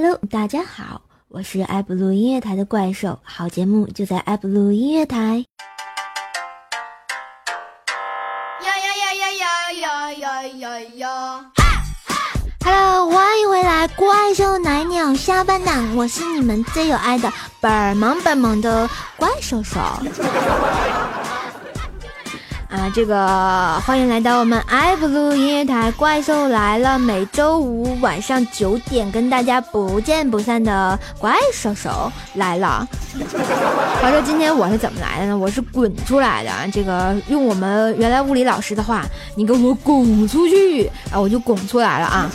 Hello，大家好，我是爱布鲁音乐台的怪兽，好节目就在爱布鲁音乐台。呀呀呀呀呀呀呀呀呀！Hello，欢迎回来，怪兽奶鸟下半档，我是你们最有爱的本萌本萌的怪兽兽。啊，这个欢迎来到我们爱布鲁音乐台，怪兽来了。每周五晚上九点跟大家不见不散的怪兽兽来了。话说今天我是怎么来的呢？我是滚出来的。这个用我们原来物理老师的话，你给我滚出去，然后我就滚出来了啊。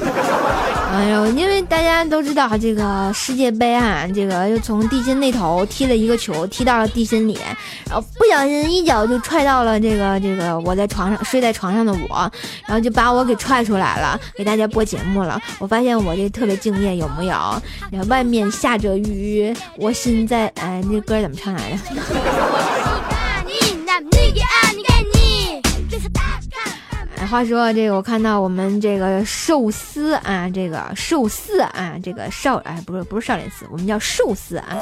哎呦，因为大家都知道这个世界杯啊，这个又从地心那头踢了一个球，踢到了地心里，然后不小心一脚就踹到了这个这个我在床上睡在床上的我，然后就把我给踹出来了，给大家播节目了。我发现我这特别敬业，有没有？外面下着雨，我心在……哎，那歌怎么唱来着？话说这个，我看到我们这个寿司啊，这个寿司啊，这个少哎，不是不是少林寺，我们叫寿司啊。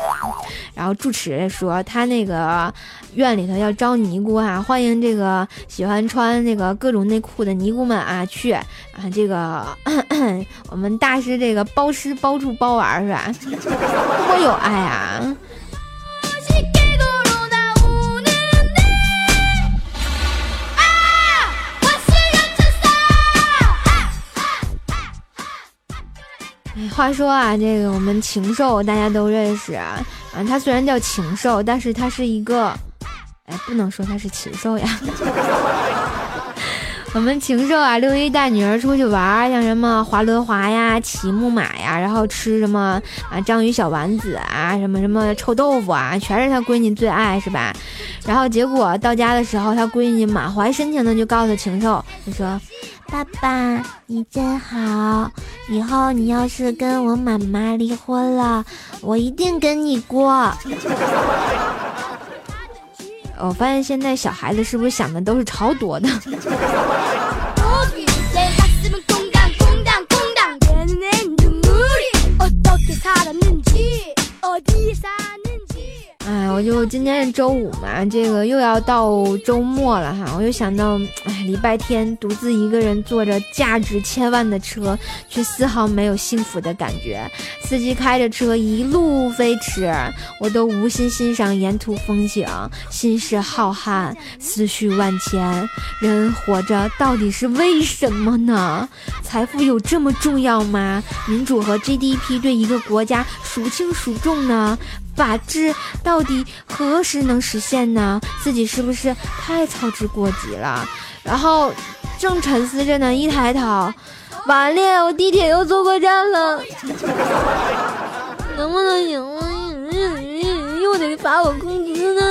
然后住持说他那个院里头要招尼姑啊，欢迎这个喜欢穿那个各种内裤的尼姑们啊去啊。这个 我们大师这个包吃包住包玩是吧？多有爱啊！话说啊，这个我们禽兽大家都认识啊，啊，它虽然叫禽兽，但是它是一个，哎，不能说它是禽兽呀。我们禽兽啊，六一带女儿出去玩，像什么滑轮滑呀、骑木马呀，然后吃什么啊章鱼小丸子啊，什么什么臭豆腐啊，全是他闺女最爱，是吧？然后结果到家的时候，他闺女满怀深情的就告诉禽兽，就说。爸爸，你真好。以后你要是跟我妈妈离婚了，我一定跟你过。我发现现在小孩子是不是想的都是超多的？哎，我就今天是周五嘛，这个又要到周末了哈，我就想到，哎，礼拜天独自一个人坐着价值千万的车，却丝毫没有幸福的感觉。司机开着车一路飞驰，我都无心欣赏沿途风景，心事浩瀚，思绪万千。人活着到底是为什么呢？财富有这么重要吗？民主和 GDP 对一个国家孰轻孰重呢？法治到底何时能实现呢？自己是不是太操之过急了？然后正沉思着呢，一抬头，完了，我地铁又坐过站了，能不能行？又得发我工资呢。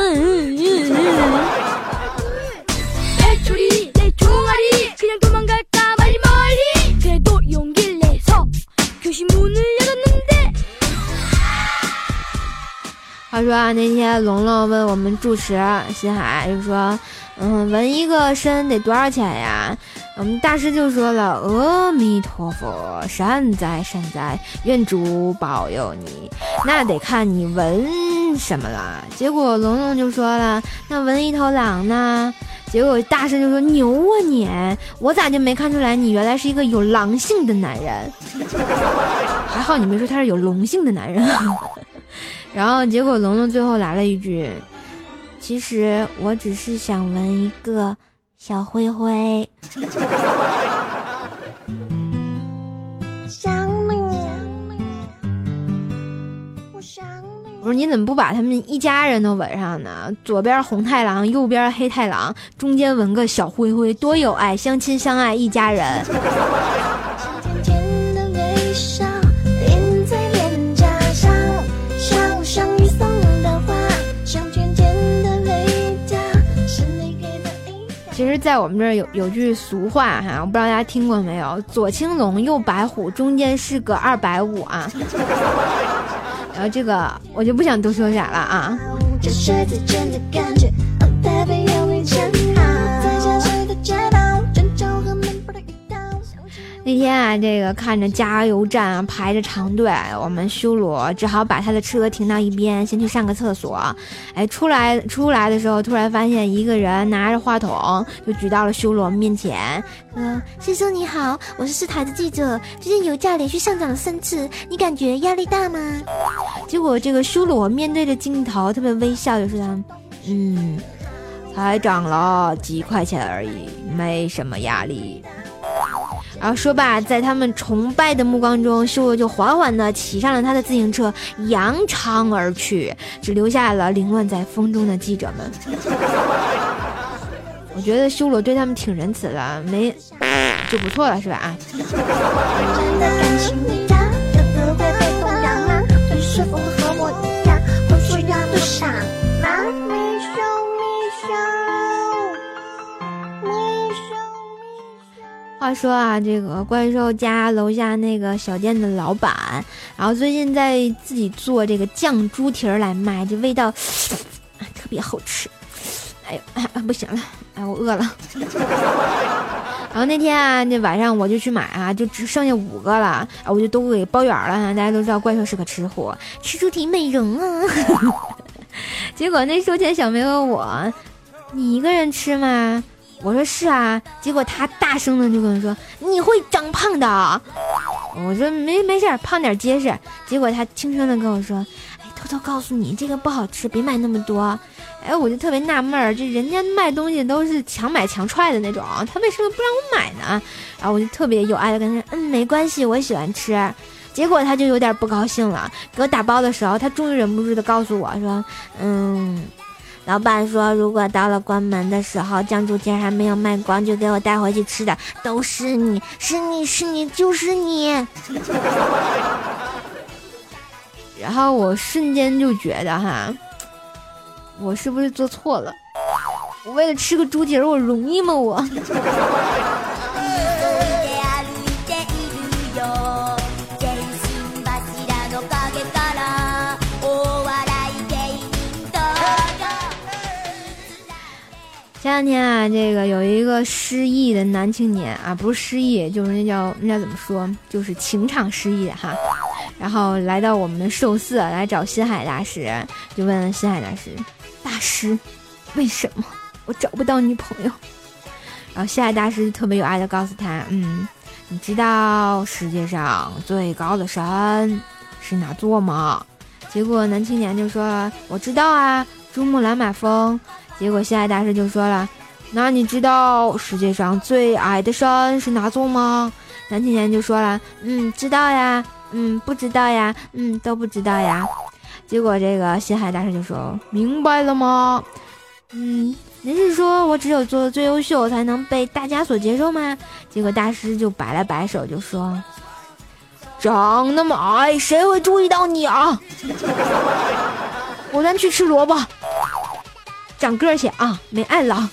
他说啊，那天龙龙问我们住持新海，就说，嗯，纹一个身得多少钱呀？我们大师就说了，阿弥陀佛，善哉善哉，愿主保佑你。那得看你纹什么了。结果龙龙就说了，那纹一头狼呢？结果大师就说，牛啊你，我咋就没看出来你原来是一个有狼性的男人？还好你没说他是有龙性的男人。然后结果龙龙最后来了一句：“其实我只是想纹一个小灰灰。”想你，我想你。我说你怎么不把他们一家人都纹上呢？左边红太狼，右边黑太狼，中间纹个小灰灰，多有爱，相亲相爱一家人。实，在我们这儿有有句俗话哈，我不知道大家听过没有？左青龙，右白虎，中间是个二百五啊。然后这个我就不想多说啥了啊。天啊，这个看着加油站排着长队，我们修罗只好把他的车停到一边，先去上个厕所。哎，出来出来的时候，突然发现一个人拿着话筒就举到了修罗面前，说：“先生你好，我是市台的记者。最近油价连续上涨了三次，你感觉压力大吗？”结果这个修罗面对着镜头，特别微笑，就说：“嗯，才涨了几块钱而已，没什么压力。”然后说罢，在他们崇拜的目光中，修罗就缓缓地骑上了他的自行车，扬长而去，只留下了凌乱在风中的记者们。我觉得修罗对他们挺仁慈的，没就不错了，是吧？啊。话说啊，这个怪兽家楼下那个小店的老板，然后最近在自己做这个酱猪蹄儿来卖，这味道 特别好吃。哎呦，不行了，哎，我饿了。然后那天啊，那晚上我就去买啊，就只剩下五个了，啊，我就都给包圆了。大家都知道怪兽是个吃货，吃猪蹄美容啊。结果那收钱小妹问我：“你一个人吃吗？”我说是啊，结果他大声的就跟我说：“你会长胖的。”我说没没事儿，胖点结实。结果他轻声的跟我说：“哎，偷偷告诉你，这个不好吃，别买那么多。”哎，我就特别纳闷儿，这人家卖东西都是强买强踹的那种，他为什么不让我买呢？然后我就特别有爱的跟他说：“嗯，没关系，我喜欢吃。”结果他就有点不高兴了，给我打包的时候，他终于忍不住的告诉我说：“嗯。”老板说，如果到了关门的时候，酱猪蹄还没有卖光，就给我带回去吃的。都是你，是你是你，就是你。然后我瞬间就觉得哈，我是不是做错了？我为了吃个猪蹄儿，我容易吗？我。前两天啊，这个有一个失忆的男青年啊，不是失忆，就是那叫那叫怎么说，就是情场失忆哈。然后来到我们的寿寺来找心海大师，就问心海大师：“大师，为什么我找不到女朋友？”然后心海大师特别有爱的告诉他：“嗯，你知道世界上最高的山是哪座吗？”结果男青年就说：“我知道啊，珠穆朗玛峰。”结果心海大师就说了：“那你知道世界上最矮的山是哪座吗？”男青年就说了：“嗯，知道呀，嗯，不知道呀，嗯，都不知道呀。”结果这个心海大师就说：“明白了吗？嗯，您是说我只有做的最优秀才能被大家所接受吗？”结果大师就摆了摆手就说：“长那么矮，谁会注意到你啊？我先去吃萝卜。”长个儿去啊，没爱了。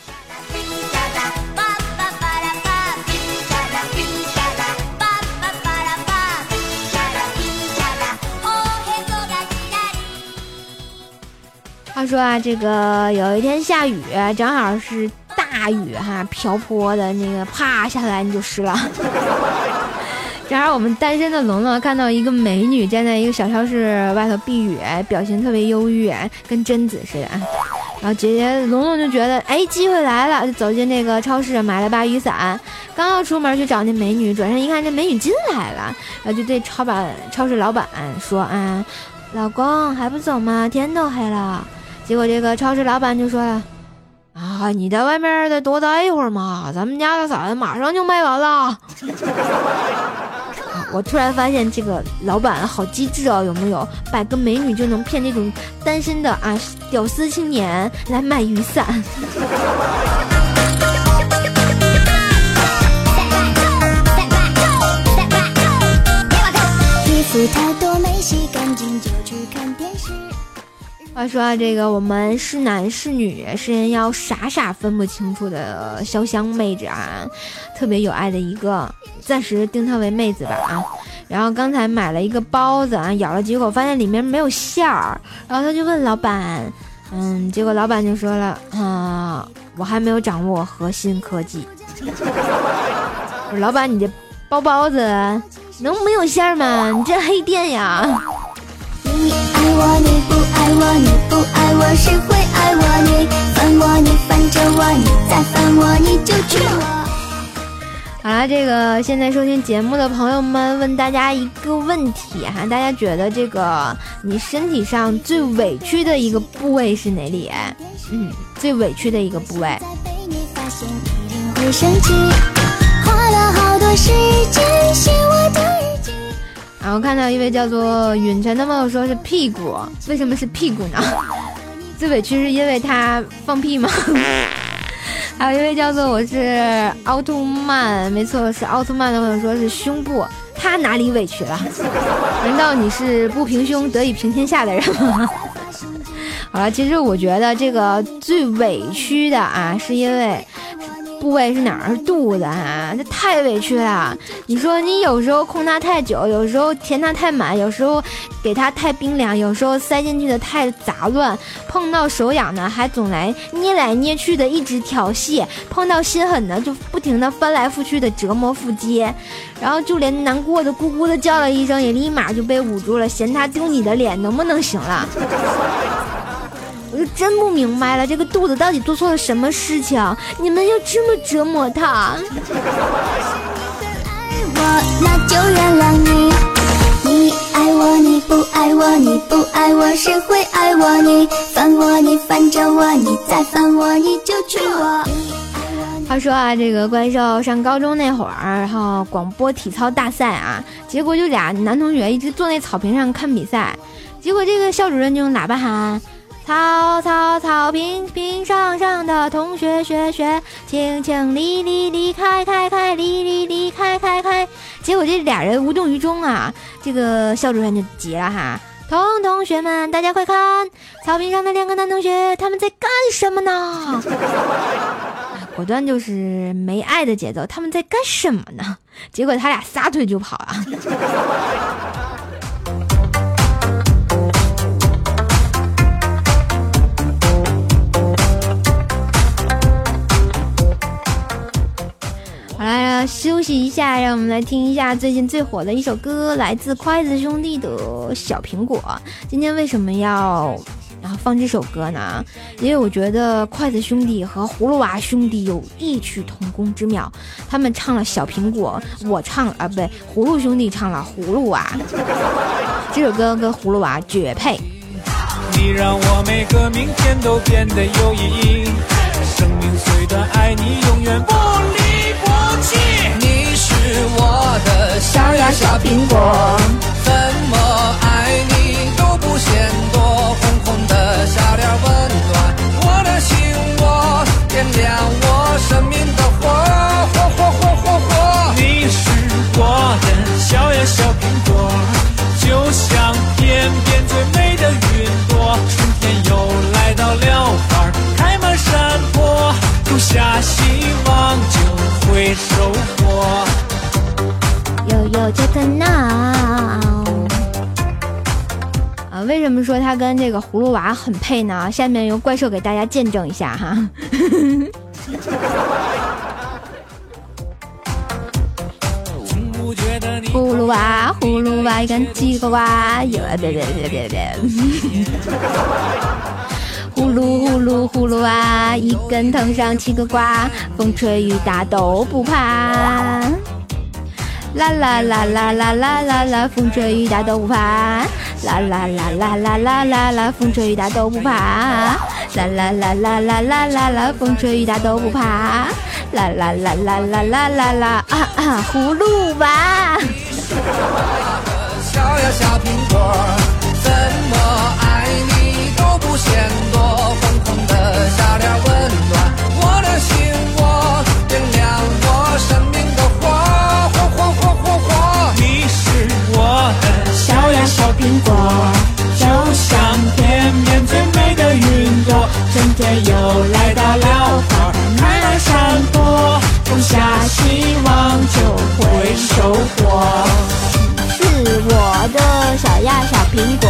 话说啊，这个有一天下雨，正好是大雨哈，瓢泼的那个，啪下来你就湿了。正好我们单身的龙龙看到一个美女站在一个小超市外头避雨，表情特别忧郁，跟贞子似的。然后姐姐龙龙就觉得，哎，机会来了，就走进那个超市，买了把雨伞，刚要出门去找那美女，转身一看，这美女进来了，然后就对超板超市老板说：“啊，老公还不走吗？天都黑了。”结果这个超市老板就说了：“啊，你在外面再多待一会儿嘛，咱们家的伞马上就卖完了。”我突然发现这个老板好机智哦，有没有？摆个美女就能骗这种单身的啊屌丝青年来买雨伞。衣服太多没洗干净就。话说啊，这个我们是男是女是人妖傻傻分不清楚的潇湘妹子啊，特别有爱的一个，暂时定她为妹子吧啊。然后刚才买了一个包子啊，咬了几口发现里面没有馅儿，然后他就问老板，嗯，结果老板就说了，啊，我还没有掌握核心科技。老板，你这包包子能没有馅儿吗？你这黑店呀！你爱我，你不爱我，你不爱我，谁会爱我？你烦我，你烦着我，你再烦我，你就娶我。好了，这个现在收听节目的朋友们，问大家一个问题哈，大家觉得这个你身体上最委屈的一个部位是哪里？嗯，最委屈的一个部位。然后看到一位叫做允晨的朋友说是屁股，为什么是屁股呢？最委屈是因为他放屁吗？还有一位叫做我是奥特曼，没错，是奥特曼的朋友说是胸部，他哪里委屈了？难道你是不平胸得以平天下的人吗？好了，其实我觉得这个最委屈的啊，是因为。部位是哪儿？肚子啊，这太委屈了。你说你有时候空它太久，有时候填它太满，有时候给它太冰凉，有时候塞进去的太杂乱，碰到手痒呢，还总来捏来捏去的一直调戏，碰到心狠的就不停的翻来覆去的折磨腹肌，然后就连难过的咕咕的叫了一声，也立马就被捂住了，嫌他丢你的脸，能不能行了？我就真不明白了，这个肚子到底做错了什么事情？你们要这么折磨他？那就原谅你。你爱我，你不爱我，你不爱我，谁会爱我？你烦我，你烦着我，你再烦我，你就娶我。话说啊，这个怪兽上高中那会儿，然后广播体操大赛啊，结果就俩男同学一直坐那草坪上看比赛，结果这个校主任就用喇叭喊。草草草坪坪上上的同学学学，请请离离离开开开离离离开开开。结果这俩人无动于衷啊！这个校主任就急了哈，同同学们，大家快看，草坪上的两个男同学他们在干什么呢？果断就是没爱的节奏，他们在干什么呢？结果他俩撒腿就跑啊！休息一下，让我们来听一下最近最火的一首歌，来自筷子兄弟的《小苹果》。今天为什么要然后放这首歌呢？因为我觉得筷子兄弟和葫芦娃兄弟有异曲同工之妙。他们唱了《小苹果》，我唱啊，不对，葫芦兄弟唱了《葫芦娃》。这首歌跟葫芦娃绝配。你让我每个明天都变得有意义。生命虽短，爱你永远不离你是我的小呀小苹果，怎么爱你都不嫌多。红红的小脸温暖我的心窝，点亮我生命的火火火火火火。你是我的小呀小苹果，就像么说他跟这个葫芦娃很配呢？下面由怪兽给大家见证一下哈。葫芦娃，葫芦娃一根鸡呱呱，有啊别别别别别。呼噜呼噜葫芦娃，一根藤上七个瓜，风吹雨打都不怕。啦啦啦啦啦啦啦啦，风吹雨打都不怕。啦啦啦啦啦啦啦啦，风吹雨打都不怕。啦啦啦啦啦啦啦啦，风吹雨打都不怕。啦啦啦啦啦啦啦啦，啊啊，葫芦娃。小呀小苹果，怎么爱你都不嫌苹果，就像天边最美的云朵。春天又来到了，花开满山坡，种下希望就会收获。是我的小呀小苹果，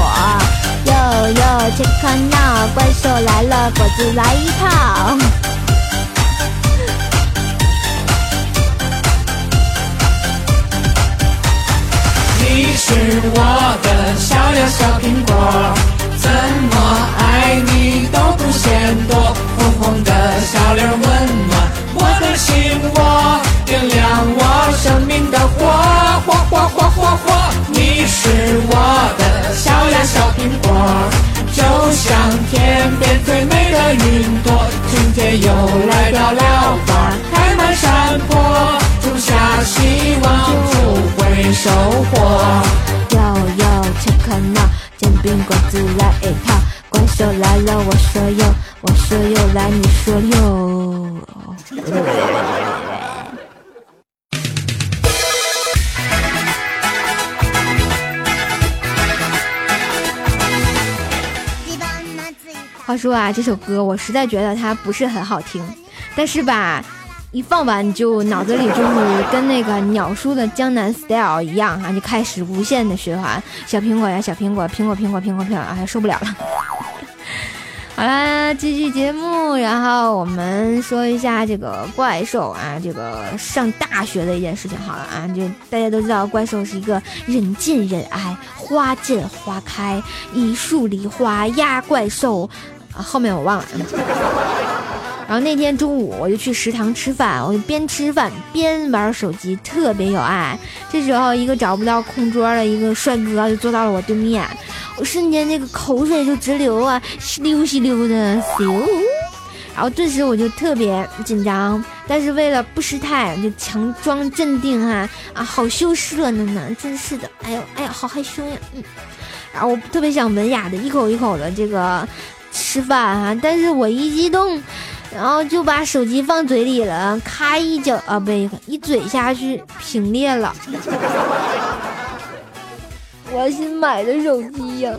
哟哟切克闹，怪兽来了，果子来一套。是我的小呀小苹果，怎么爱你都不嫌多。红红的小脸温暖我的心窝，点亮我生命的火，火火火火火。你是我的小呀小苹果，就像天边最美的云朵。春天又来到了花开满山坡，种下希望就会收获。来你说哟。话说啊，这首歌我实在觉得它不是很好听，但是吧。一放完就脑子里就是跟那个鸟叔的江南 style 一样哈，就开始无限的循环。小苹果呀，小苹果，苹果苹果苹果苹果，哎，受不了了。好啦，继续节目，然后我们说一下这个怪兽啊，这个上大学的一件事情好了啊，就大家都知道怪兽是一个人见人爱、花见花开、一树梨花压怪兽啊，后面我忘了。然后那天中午我就去食堂吃饭，我就边吃饭边玩手机，特别有爱。这时候一个找不到空桌的一个帅哥就坐到了我对面，我瞬间那个口水就直流啊，稀溜稀溜的咻。然后顿时我就特别紧张，但是为了不失态，就强装镇定哈啊，好羞涩呢呢，真是的，哎呦哎呀，好害羞呀，嗯。然后我特别想文雅的一口一口的这个吃饭哈，但是我一激动。然后就把手机放嘴里了，咔一脚啊，不一嘴下去屏裂了。我新买的手机呀。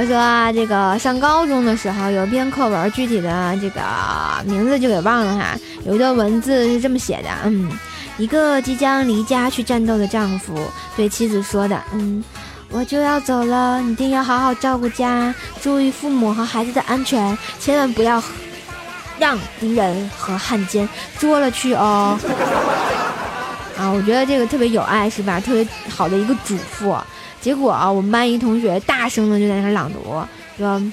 他说啊，这个上高中的时候有一篇课文，具体的这个名字就给忘了哈。有一段文字是这么写的，嗯，一个即将离家去战斗的丈夫对妻子说的，嗯，我就要走了，你一定要好好照顾家，注意父母和孩子的安全，千万不要让敌人和汉奸捉了去哦。啊，我觉得这个特别有爱，是吧？特别好的一个嘱咐。结果啊，我们班一同学大声的就在那朗读，说：“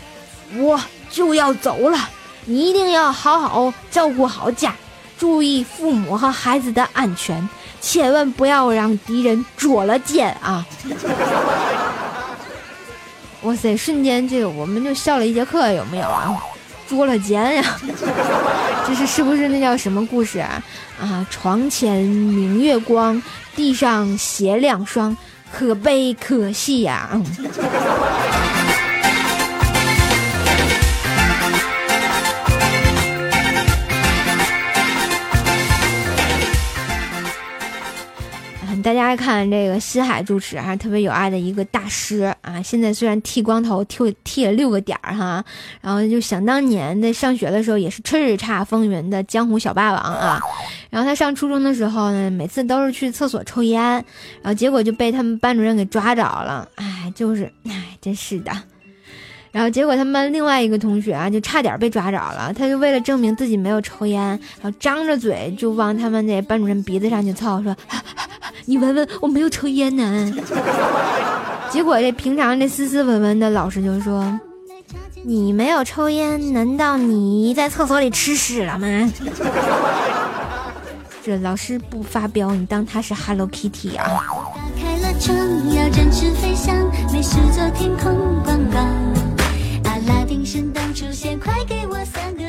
我就要走了，你一定要好好照顾好家，注意父母和孩子的安全，千万不要让敌人捉了奸啊！” 哇塞，瞬间这个我们就笑了一节课，有没有啊？捉了奸呀？这是是不是那叫什么故事啊？啊，床前明月光，地上鞋两双。可悲可惜呀！大家看这个西海主持，还是特别有爱的一个大师啊！现在虽然剃光头，剃剃了六个点儿哈，然后就想当年在上学的时候，也是叱咤风云的江湖小霸王啊。然后他上初中的时候呢，每次都是去厕所抽烟，然后结果就被他们班主任给抓着了。哎，就是，哎，真是的。然后结果他们另外一个同学啊，就差点被抓着了。他就为了证明自己没有抽烟，然后张着嘴就往他们那班主任鼻子上去凑，说。你闻闻，我没有抽烟呢。结果这平常这斯斯文文的老师就说：“你没有抽烟，难道你在厕所里吃屎了吗？”这老师不发飙，你当他是 Hello Kitty 啊？阿拉丁神灯出现，快给我三个。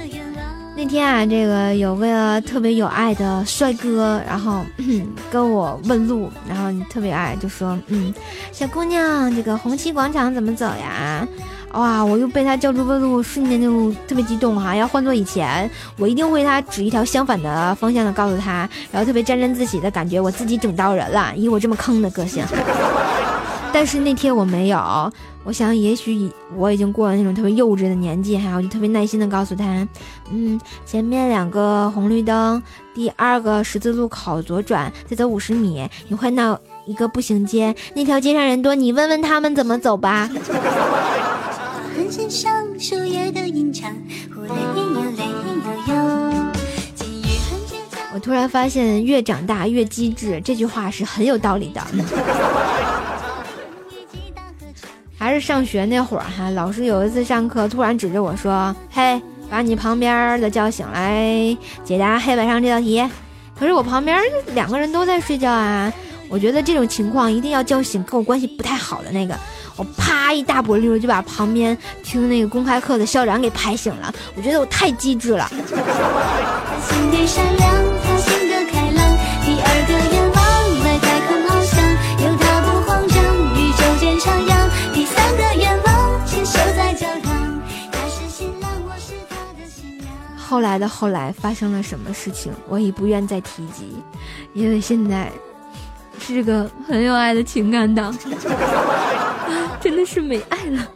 那天啊，这个有个特别有爱的帅哥，然后跟我问路，然后特别爱就说：“嗯，小姑娘，这个红旗广场怎么走呀？”哇，我又被他叫住问路，瞬间就特别激动哈！要换做以前，我一定会他指一条相反的方向的告诉他，然后特别沾沾自喜的感觉，我自己整到人了，以我这么坑的个性。但是那天我没有。我想，也许我已经过了那种特别幼稚的年纪，哈，我就特别耐心的告诉他，嗯，前面两个红绿灯，第二个十字路口左转，再走五十米，你换到一个步行街，那条街上人多，你问问他们怎么走吧。我突然发现，越长大越机智，这句话是很有道理的。还是上学那会儿哈，老师有一次上课突然指着我说：“嘿，把你旁边的叫醒来，解答黑板上这道题。”可是我旁边两个人都在睡觉啊，我觉得这种情况一定要叫醒跟我关系不太好的那个。我啪一大波溜就把旁边听那个公开课的校长给拍醒了。我觉得我太机智了。后来的后来发生了什么事情，我已不愿再提及，因为现在是个很有爱的情感党，真的是没爱了。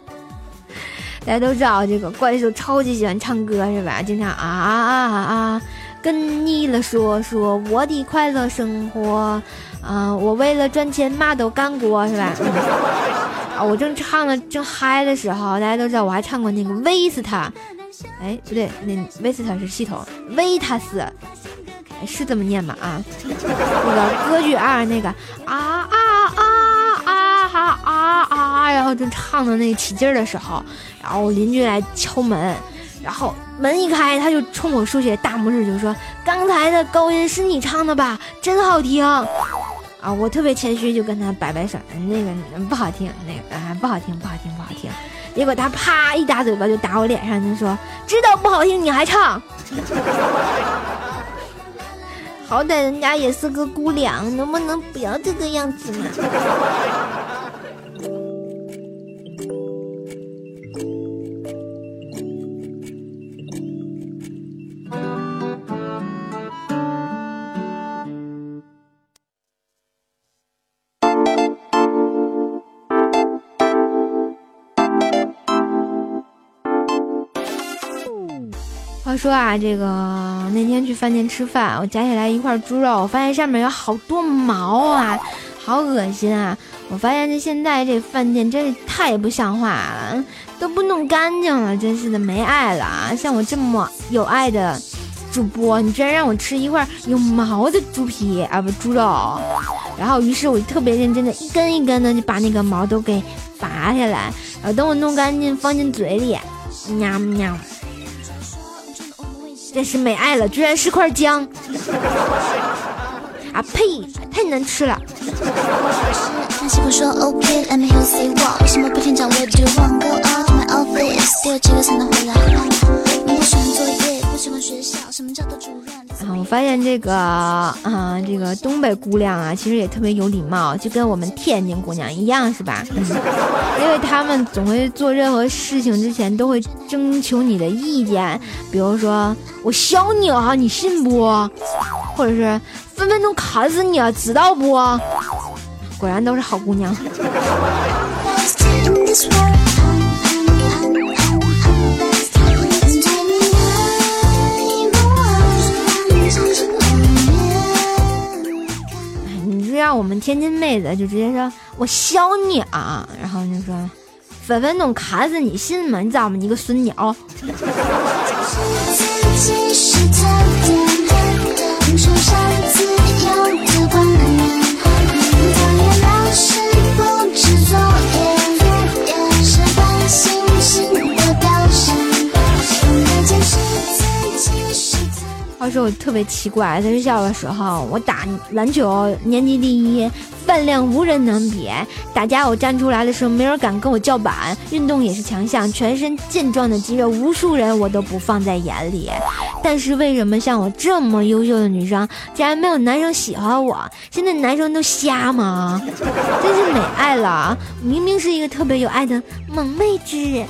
大家都知道，这个怪兽超级喜欢唱歌，是吧？经常啊啊啊啊，跟你了说说我的快乐生活，啊，我为了赚钱嘛都干过，是吧？啊，我正唱的正嗨的时候，大家都知道我还唱过那个威斯塔。哎，不对，那维斯特是系统，维塔斯是这么念吗？啊，那个歌剧二那个啊啊啊啊哈啊啊，然后就唱的那个起劲的时候，然后邻居来敲门，然后门一开，他就冲我竖起大拇指，就说：“刚才的高音是你唱的吧？真好听。”啊，我特别谦虚，就跟他摆摆手，那个不好听，那个啊不好听，不好听，不好听。结果他啪一大嘴巴就打我脸上，就说：“知道不好听你还唱，好歹人家也是个姑娘，能不能不要这个样子嘛？”话说啊，这个那天去饭店吃饭，我夹起来一块猪肉，我发现上面有好多毛啊，好恶心啊！我发现这现在这饭店真是太不像话了，都不弄干净了，真是的没爱了啊！像我这么有爱的主播，你居然让我吃一块有毛的猪皮啊不猪肉，然后于是我就特别认真的一根一根的就把那个毛都给拔下来，然后等我弄干净放进嘴里，喵喵。真是没爱了，居然是块姜！啊呸，太难吃了。啊，我发现这个啊，这个东北姑娘啊，其实也特别有礼貌，就跟我们天津姑娘一样，是吧？因为他们总会做任何事情之前都会征求你的意见，比如说我削你啊，你信不？或者是分分钟砍死你啊，知道不？果然都是好姑娘。让我们天津妹子就直接说我削你啊，然后就说分分钟砍死你，信吗？你知道吗？你个孙鸟！话说特别奇怪，在学校的时候，我打篮球年级第一，饭量无人能比。打架我站出来的时候，没人敢跟我叫板。运动也是强项，全身健壮的肌肉，无数人我都不放在眼里。但是为什么像我这么优秀的女生，竟然没有男生喜欢我？现在男生都瞎吗？真是没爱了！明明是一个特别有爱的萌妹子。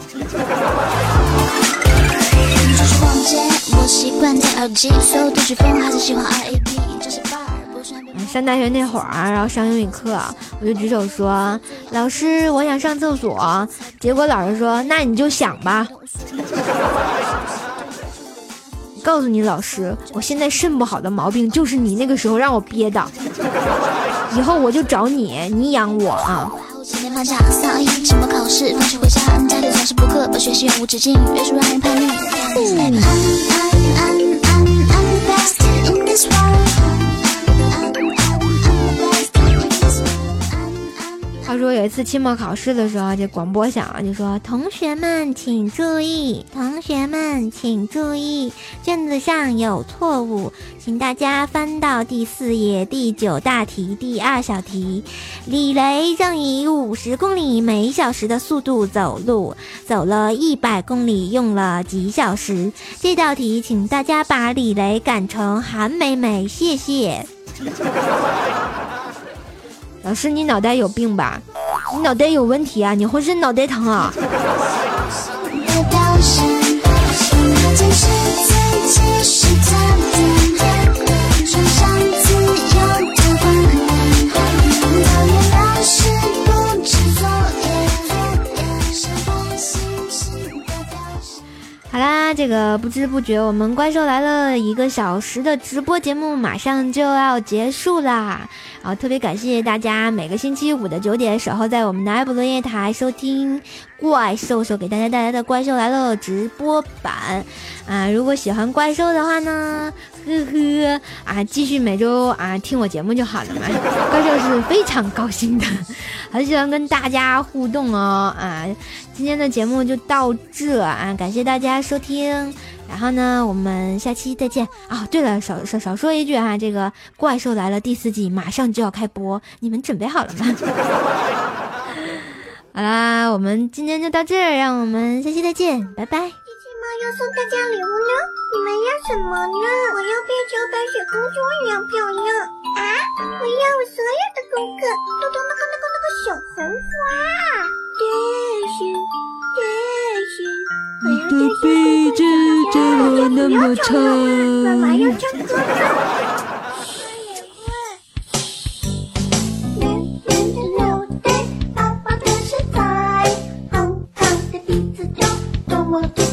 上大学那会儿，然后上英语课，我就举手说：“老师，我想上厕所。”结果老师说：“那你就想吧。”告诉你老师，我现在肾不好的毛病就是你那个时候让我憋的，以后我就找你，你养我啊。放假，三二一，期末考试，放学回家，家里总是补课，把学习永无止境，约束让人叛逆。I'm I'm I'm I'm best in this world. 他说有一次期末考试的时候，这广播响，就说：“同学们请注意，同学们请注意，卷子上有错误，请大家翻到第四页第九大题第二小题。李雷正以五十公里每小时的速度走路，走了一百公里用了几小时？这道题，请大家把李雷改成韩美美，谢谢。”老师，你脑袋有病吧？你脑袋有问题啊！你浑身脑袋疼啊！好啦，这个不知不觉，我们怪兽来了一个小时的直播节目马上就要结束啦！啊，特别感谢大家每个星期五的九点守候在我们的爱普罗电台收听怪兽兽给大家带来的《怪兽来了》直播版。啊，如果喜欢怪兽的话呢，呵呵啊，继续每周啊听我节目就好了嘛。怪兽是非常高兴的，很喜欢跟大家互动哦。啊，今天的节目就到这啊，感谢大家收听。然后呢，我们下期再见啊！对了，少少少说一句哈，这个《怪兽来了》第四季马上就要开播，你们准备好了吗？好啦，我们今天就到这儿，让我们下期再见，拜拜。机器猫要送大家礼物呢，你们要什么呢？我要变成白雪公主一样漂亮啊！我要我所有的功课都读那个那个那个小红花。电视，电视，我要在小鼻子怎么那么长？妈妈要？唱歌了。多